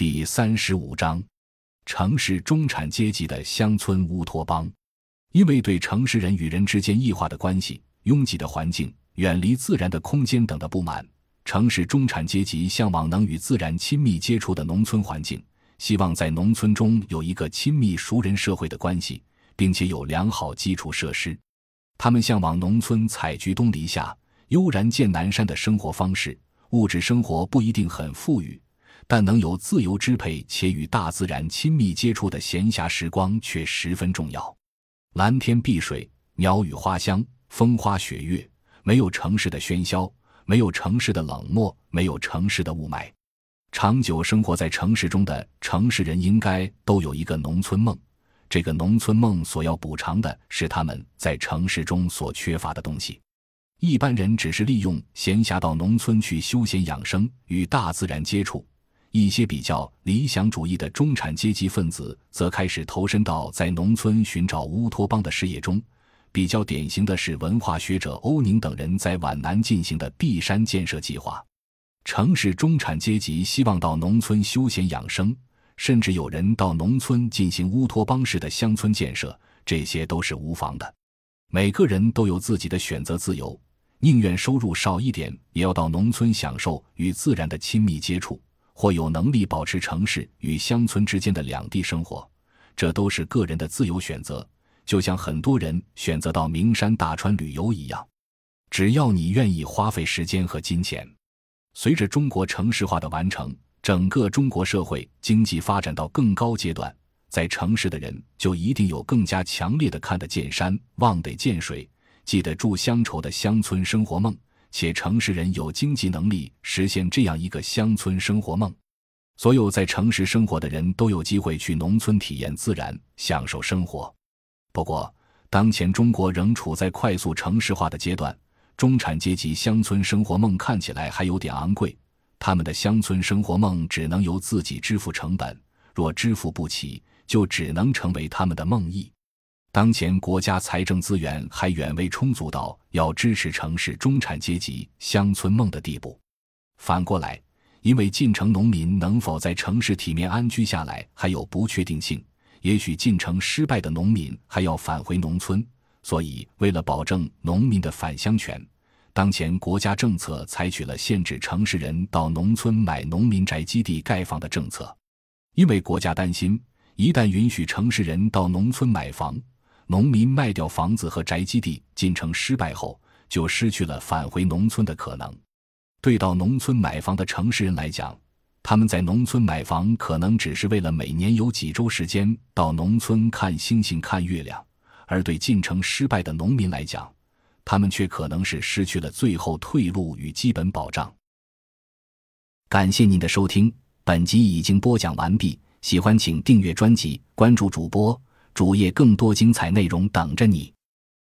第三十五章：城市中产阶级的乡村乌托邦。因为对城市人与人之间异化的关系、拥挤的环境、远离自然的空间等的不满，城市中产阶级向往能与自然亲密接触的农村环境，希望在农村中有一个亲密熟人社会的关系，并且有良好基础设施。他们向往农村采菊东篱下、悠然见南山的生活方式，物质生活不一定很富裕。但能有自由支配且与大自然亲密接触的闲暇时光却十分重要。蓝天碧水，鸟语花香，风花雪月，没有城市的喧嚣，没有城市的冷漠，没有城市的雾霾。长久生活在城市中的城市人应该都有一个农村梦。这个农村梦所要补偿的是他们在城市中所缺乏的东西。一般人只是利用闲暇到农村去休闲养生，与大自然接触。一些比较理想主义的中产阶级分子则开始投身到在农村寻找乌托邦的事业中。比较典型的是文化学者欧宁等人在皖南进行的碧山建设计划。城市中产阶级希望到农村休闲养生，甚至有人到农村进行乌托邦式的乡村建设，这些都是无妨的。每个人都有自己的选择自由，宁愿收入少一点，也要到农村享受与自然的亲密接触。或有能力保持城市与乡村之间的两地生活，这都是个人的自由选择。就像很多人选择到名山大川旅游一样，只要你愿意花费时间和金钱。随着中国城市化的完成，整个中国社会经济发展到更高阶段，在城市的人就一定有更加强烈的看得见山、望得见水、记得住乡愁的乡村生活梦。且城市人有经济能力实现这样一个乡村生活梦，所有在城市生活的人都有机会去农村体验自然、享受生活。不过，当前中国仍处在快速城市化的阶段，中产阶级乡村生活梦看起来还有点昂贵，他们的乡村生活梦只能由自己支付成本，若支付不起，就只能成为他们的梦呓。当前国家财政资源还远未充足到要支持城市中产阶级乡村梦的地步。反过来，因为进城农民能否在城市体面安居下来还有不确定性，也许进城失败的农民还要返回农村。所以，为了保证农民的返乡权，当前国家政策采取了限制城市人到农村买农民宅基地盖房的政策。因为国家担心，一旦允许城市人到农村买房，农民卖掉房子和宅基地，进城失败后就失去了返回农村的可能。对到农村买房的城市人来讲，他们在农村买房可能只是为了每年有几周时间到农村看星星、看月亮；而对进城失败的农民来讲，他们却可能是失去了最后退路与基本保障。感谢您的收听，本集已经播讲完毕。喜欢请订阅专辑，关注主播。主页更多精彩内容等着你。